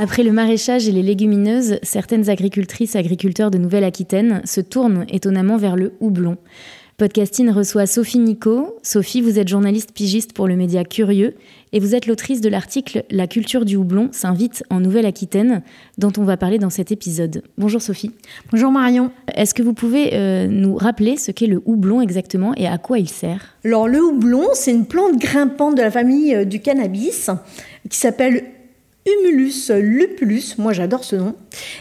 Après le maraîchage et les légumineuses, certaines agricultrices et agriculteurs de Nouvelle-Aquitaine se tournent étonnamment vers le houblon. Podcasting reçoit Sophie Nico. Sophie, vous êtes journaliste pigiste pour le média Curieux et vous êtes l'autrice de l'article La culture du houblon s'invite en Nouvelle-Aquitaine, dont on va parler dans cet épisode. Bonjour Sophie. Bonjour Marion. Est-ce que vous pouvez euh, nous rappeler ce qu'est le houblon exactement et à quoi il sert? Alors le houblon, c'est une plante grimpante de la famille euh, du cannabis qui s'appelle Humulus lupulus, moi j'adore ce nom.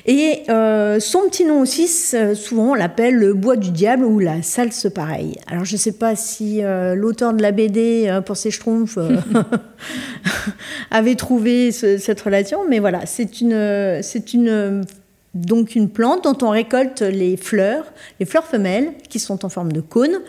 Et euh, son petit nom aussi, souvent on l'appelle le bois du diable ou la salse pareille. Alors je ne sais pas si euh, l'auteur de la BD euh, pour ses schtroumpfs avait trouvé cette relation, mais voilà, c'est une, c'est une donc une plante dont on récolte les fleurs, les fleurs femelles qui sont en forme de cône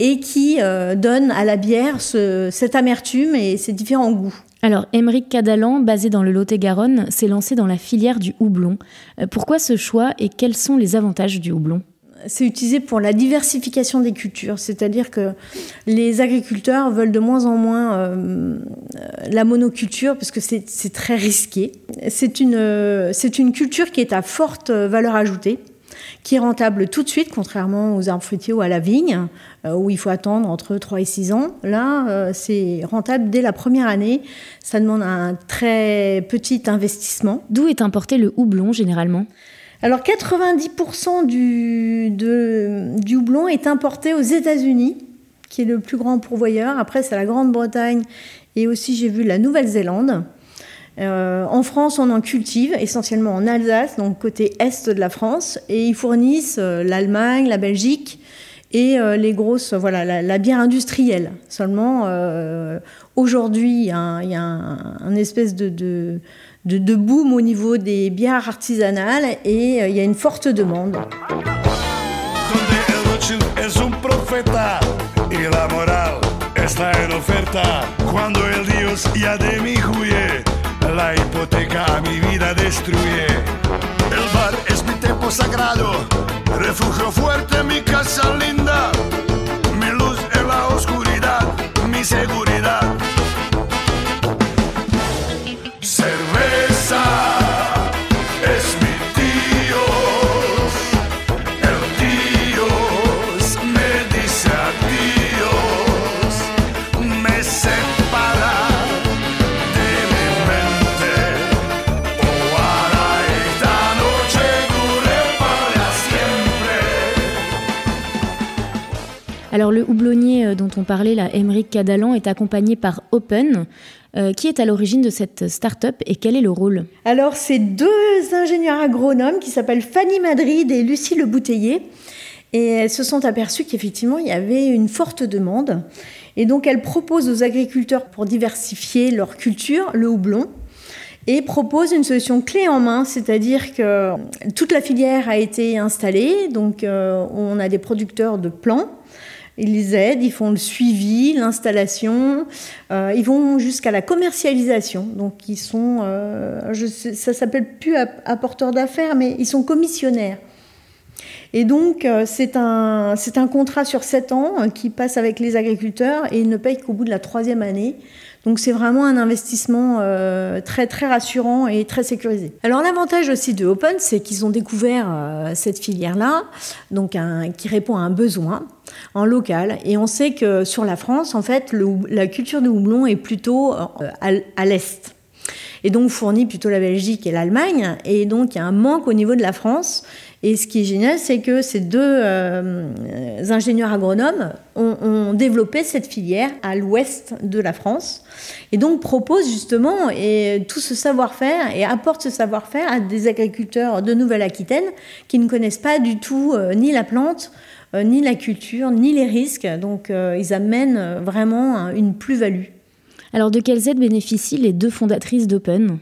et qui donnent à la bière cette amertume et ces différents goûts. Alors, Émeric Cadalan, basé dans le Lot-et-Garonne, s'est lancé dans la filière du houblon. Euh, pourquoi ce choix et quels sont les avantages du houblon? C'est utilisé pour la diversification des cultures, c'est-à-dire que les agriculteurs veulent de moins en moins euh, la monoculture parce que c'est très risqué. Une, c'est une culture qui est à forte valeur ajoutée qui est rentable tout de suite, contrairement aux arbres fruitiers ou à la vigne, euh, où il faut attendre entre 3 et 6 ans. Là, euh, c'est rentable dès la première année. Ça demande un très petit investissement. D'où est importé le houblon généralement? Alors 90% du, du houblon est importé aux États-Unis, qui est le plus grand pourvoyeur. Après, c'est la Grande-Bretagne et aussi j'ai vu la Nouvelle-Zélande. Euh, en France, on en cultive essentiellement en Alsace, donc côté est de la France, et ils fournissent euh, l'Allemagne, la Belgique et euh, les grosses, voilà, la, bière industrielle. Seulement, aujourd'hui, il y a, un, espèce de, de, de, boom au niveau des bières artisanales et il y a une forte demande. La hipoteca a mi vida destruye. El bar es mi templo sagrado, refugio fuerte, mi casa linda, Alors le houblonnier euh, dont on parlait, là, Émeric Cadalan, est accompagné par Open. Euh, qui est à l'origine de cette start-up et quel est le rôle? Alors, c'est deux ingénieurs agronomes qui s'appellent Fanny Madrid et Lucie Le Bouteiller. Et elles se sont aperçues qu'effectivement, il y avait une forte demande. Et donc, elles proposent aux agriculteurs, pour diversifier leur culture, le houblon, et proposent une solution clé en main, c'est-à-dire que toute la filière a été installée, donc euh, on a des producteurs de plants ils les aident, ils font le suivi, l'installation, euh, ils vont jusqu'à la commercialisation. Donc ils sont, euh, je sais, ça s'appelle plus apporteurs d'affaires, mais ils sont commissionnaires. Et donc euh, c'est un, un contrat sur 7 ans qui passe avec les agriculteurs et ils ne payent qu'au bout de la troisième année. Donc c'est vraiment un investissement euh, très très rassurant et très sécurisé. Alors l'avantage aussi de Open, c'est qu'ils ont découvert euh, cette filière-là, donc qui répond à un besoin en local. Et on sait que sur la France, en fait, la culture de houblon est plutôt euh, à, l'est. et donc fournit plutôt la Belgique et l'Allemagne. Et donc il y a un manque au niveau de la France. Et ce qui est génial, c'est que ces deux euh, ingénieurs agronomes ont, développé cette filière à l'ouest de la France et donc proposent justement et tout ce savoir-faire et apportent ce savoir-faire à des agriculteurs de Nouvelle-Aquitaine qui ne connaissent pas du tout euh, ni la plante, euh, ni la culture, ni les risques. Donc ils amènent vraiment une plus-value. Alors de quelles aides bénéficient les deux fondatrices d'Open?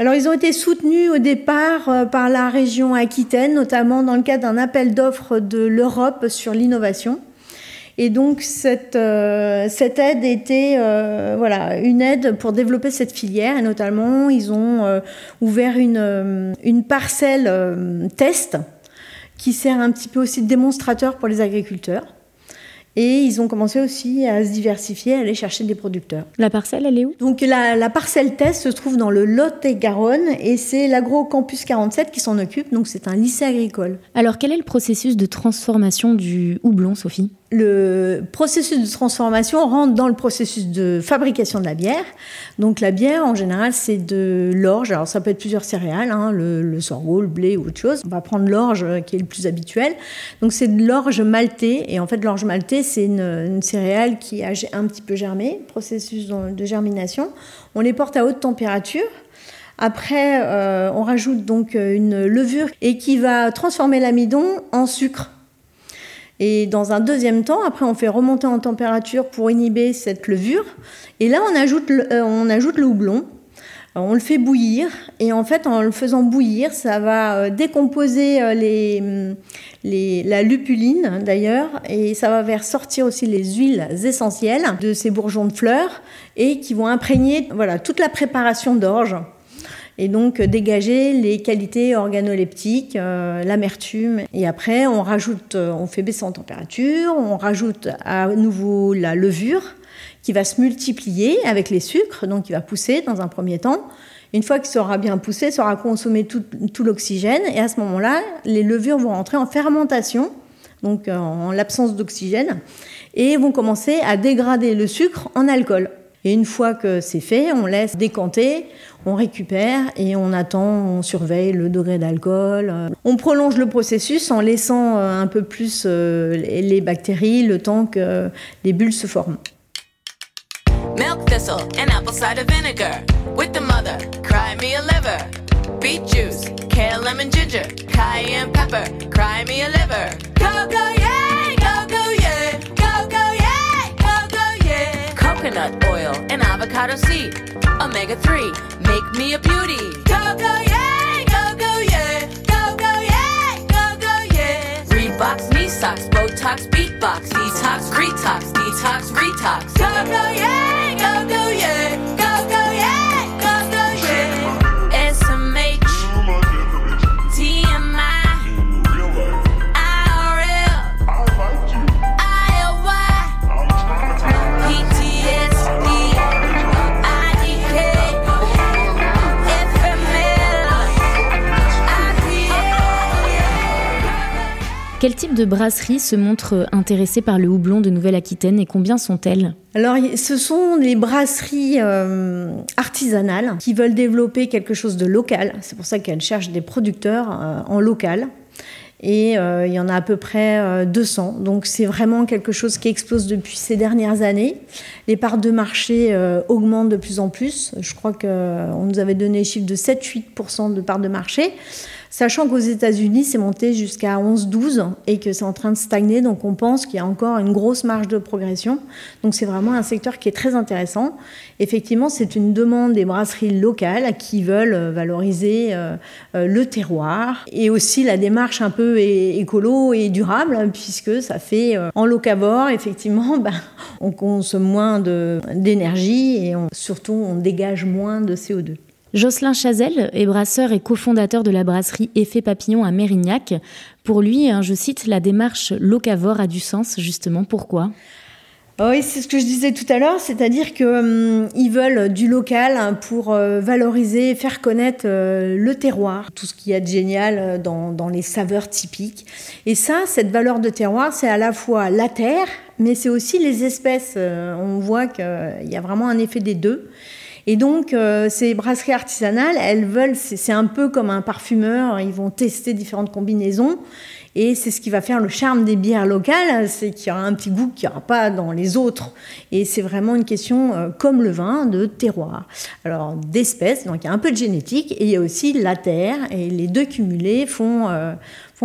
Alors ils ont été soutenus au départ euh, par la région Aquitaine, notamment dans le cadre d'un appel d'offres de l'Europe sur l'innovation. Et donc cette, euh, cette aide était euh, voilà, une aide pour développer cette filière et notamment ils ont ouvert une, une parcelle test qui sert un petit peu aussi de démonstrateur pour les agriculteurs. Et ils ont commencé aussi à se diversifier, à aller chercher des producteurs. La parcelle, elle est où? Donc la, parcelle test se trouve dans le Lot-et-Garonne et c'est l'Agrocampus 47 qui s'en occupe, donc c'est un lycée agricole. Alors quel est le processus de transformation du houblon, Sophie? Le processus de transformation rentre dans le processus de fabrication de la bière. Donc la bière, en général, c'est de l'orge. Alors ça peut être plusieurs céréales, hein, le, sorgho, le blé ou autre chose. On va prendre l'orge euh, qui est le plus habituel. Donc c'est de l'orge maltée. Et en fait, l'orge maltée, c'est une, céréale qui a un petit peu germé, processus de germination. On les porte à haute température. Après, euh, on rajoute donc une levure et qui va transformer l'amidon en sucre. Et dans un deuxième temps, après, on fait remonter en température pour inhiber cette levure. Et là, on ajoute le, euh, on ajoute le houblon. On le fait bouillir et en fait en le faisant bouillir, ça va euh, décomposer euh, les, la lupuline d'ailleurs et ça va faire sortir aussi les huiles essentielles de ces bourgeons de fleurs et qui vont imprégner voilà toute la préparation d'orge et donc euh, dégager les qualités organoleptiques, euh, l'amertume. Et après, on rajoute, euh, on fait baisser en température, on rajoute à nouveau la levure qui va se multiplier avec les sucres, donc qui va pousser dans un premier temps. Une fois qu'il sera bien poussé, aura consommé tout, tout l'oxygène, et à ce moment-là, les levures vont rentrer en fermentation, donc en l'absence d'oxygène, et vont commencer à dégrader le sucre en alcool. Et une fois que c'est fait, on laisse décanter, on récupère et on attend, on surveille le degré d'alcool. On prolonge le processus en laissant euh, un peu plus euh, les bactéries le temps que les bulles se forment. Milk thistle and apple cider vinegar with the mother, cry me a liver. Beet juice, kale, lemon, ginger, cayenne pepper, cry me a liver. Go, go, yeah, go, go, yeah, go, go, yeah, go, go, yeah. Coconut oil avocado seed, omega 3 Make me a beauty. Go, go, yeah, go, go, yeah. Go, go, yeah, go, go, yeah. Reeboks, knee socks, Botox, beatbox, detox, retox, detox, retox. Go, go, yeah, Quel type de brasserie se montre intéressée par le houblon de Nouvelle-Aquitaine et combien sont-elles? Alors, ce sont les brasseries euh, artisanales qui veulent développer quelque chose de local. C'est pour ça qu'elles cherchent des producteurs euh, en local. Et euh, il y en a à peu près 200. Donc c'est vraiment quelque chose qui explose depuis ces dernières années. Les parts de marché augmentent de plus en plus. Je crois qu'on nous avait donné les chiffres de 7-8% de parts de marché. Sachant qu'aux États-Unis, c'est monté jusqu'à 11-12 et que c'est en train de stagner, donc on pense qu'il y a encore une grosse marge de progression. Donc c'est vraiment un secteur qui est très intéressant. Effectivement, c'est une demande des brasseries locales qui veulent euh, valoriser euh, euh, le terroir et aussi la démarche un peu écolo et durable, puisque ça fait en locavore, effectivement, ben, on consomme moins d'énergie et surtout on dégage moins de CO2. Jocelyn Chazelle est brasseur et cofondateur de la brasserie Effet Papillon à Mérignac. Pour lui, hein, je cite, la démarche locavore a du sens, justement. Pourquoi? Ah oui, c'est ce que je disais tout à l'heure, c'est-à-dire qu'ils hum, veulent du local pour euh, valoriser, faire connaître euh, le terroir, tout ce qu'il y a de génial euh, dans, les saveurs typiques. Et ça, cette valeur de terroir, c'est à la fois la terre, mais c'est aussi les espèces. on voit qu'il y a vraiment un effet des deux. Et donc, euh, ces brasseries artisanales, elles veulent, c'est un peu comme un parfumeur, ils vont tester différentes combinaisons. Et c'est ce qui va faire le charme des bières locales, c'est qu'il y aura un petit goût qu'il n'y aura pas dans les autres. Et c'est vraiment une question, euh, comme le vin, de terroir. Alors, d'espèces, donc il y a un peu de génétique, et il y a aussi la terre, et les deux cumulés font, euh,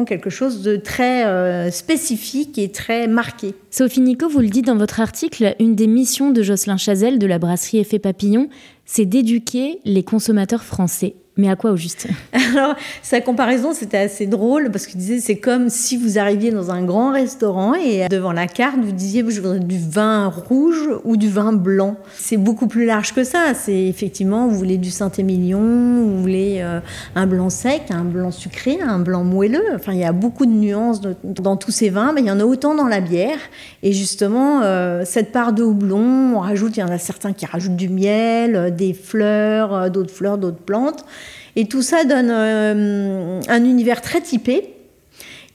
quelque chose de très euh, spécifique et très marqué. Sophie Nico, vous le dites dans votre article, une des missions de Jocelyn Chazelle de la brasserie Effet Papillon, c'est d'éduquer les consommateurs français mais à quoi au juste Alors, sa comparaison, c'était assez drôle parce qu'il disait c'est comme si vous arriviez dans un grand restaurant et devant la carte, vous disiez je voudrais du vin rouge ou du vin blanc. C'est beaucoup plus large que ça. C'est effectivement, vous voulez du Saint-Émilion, vous voulez euh, un blanc sec, un blanc sucré, un blanc moelleux. Enfin, il y a beaucoup de nuances dans tous ces vins, mais il y en a autant dans la bière. Et justement, euh, cette part de houblon, on rajoute, il y en a certains qui rajoutent du miel, euh, des fleurs, d'autres fleurs, d'autres plantes. Et tout ça donne euh, un univers très typé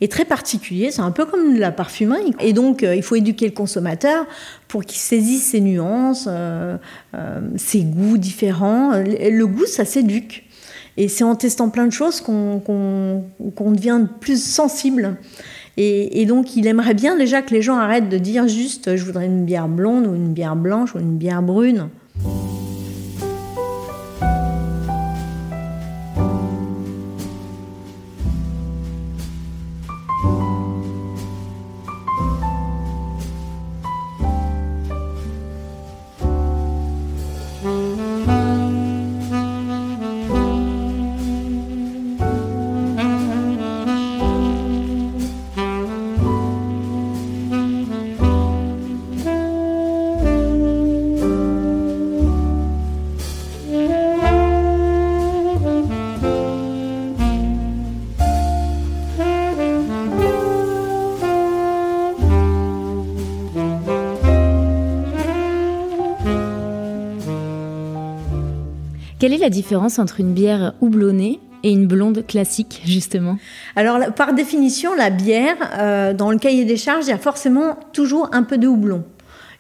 et très particulier. C'est un peu comme la parfumerie. Et donc, euh, il faut éduquer le consommateur pour qu'il saisisse ses nuances, euh, ses goûts différents. Le, goût, ça s'éduque. Et c'est en testant plein de choses qu'on devient plus sensible. Et, donc, il aimerait bien déjà que les gens arrêtent de dire juste je voudrais une bière blonde ou une bière blanche ou une bière brune. Quelle est la différence entre une bière houblonnée et une blonde classique, justement? Alors, par définition, la bière, euh, dans le cahier des charges, il y a forcément toujours un peu de houblon.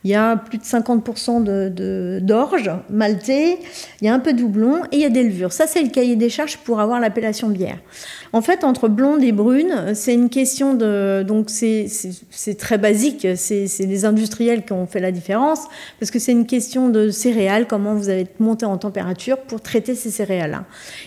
Il y a plus de 50% d'orge maltais, il y a un peu de houblon et il y a des levures. Ça, c'est le cahier des charges pour avoir l'appellation bière. En fait, entre blonde et brune, c'est une question de. Donc, c'est très basique. C'est les industriels qui ont fait la différence parce que c'est une question de céréales, comment vous allez monter en température pour traiter ces céréales-là.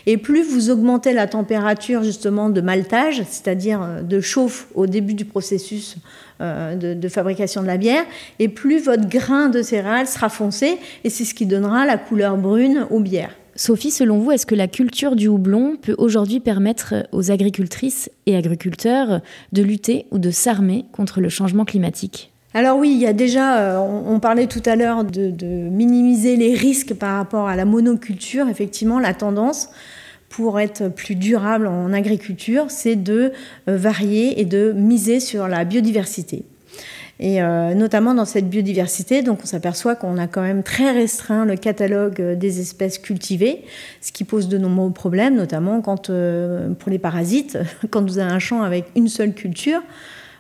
Et plus vous augmentez la température, justement, de maltage, c'est-à-dire de chauffe au début du processus euh, de, fabrication de la bière, et plus votre grain de céréales sera foncé, et c'est ce qui donnera la couleur brune aux bières. Sophie, selon vous, est-ce que la culture du houblon peut aujourd'hui permettre aux agricultrices et agriculteurs de lutter ou de s'armer contre le changement climatique? Alors oui, il y a déjà, euh, on, parlait tout à l'heure de, de, minimiser les risques par rapport à la monoculture. Effectivement, la tendance, pour être plus durable en agriculture, c'est de euh, varier et de miser sur la biodiversité. Et euh, notamment dans cette biodiversité, donc on s'aperçoit qu'on a quand même très restreint le catalogue euh, des espèces cultivées, ce qui pose de nombreux problèmes, notamment pour les parasites, quand vous avez un champ avec une seule culture,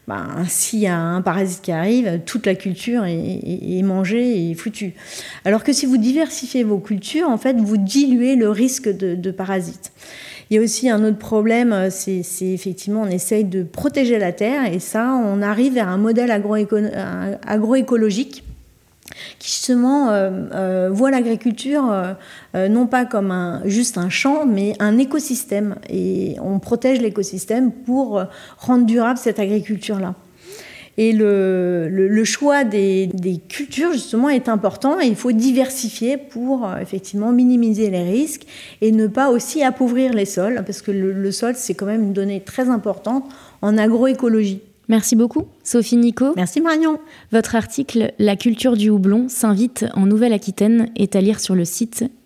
ben, s'il y a un parasite qui arrive, toute la culture est, mangée et foutue. Alors que si vous diversifiez vos cultures, en fait, vous diluez le risque de, parasites. Il y a aussi un autre problème, c'est effectivement, on essaye de protéger la terre et ça, on arrive vers un modèle agroécologique qui justement euh, euh, voit l'agriculture euh, non pas comme un, juste un champ, mais un écosystème. Et on protège l'écosystème pour rendre durable cette agriculture-là. Et le, choix des, cultures, justement, est important et il faut diversifier pour, effectivement, minimiser les risques et ne pas aussi appauvrir les sols, parce que le sol, c'est quand même une donnée très importante en agroécologie. Merci beaucoup, Sophie Nico. Merci Marion. Votre article La culture du houblon s'invite en Nouvelle-Aquitaine est à lire sur le site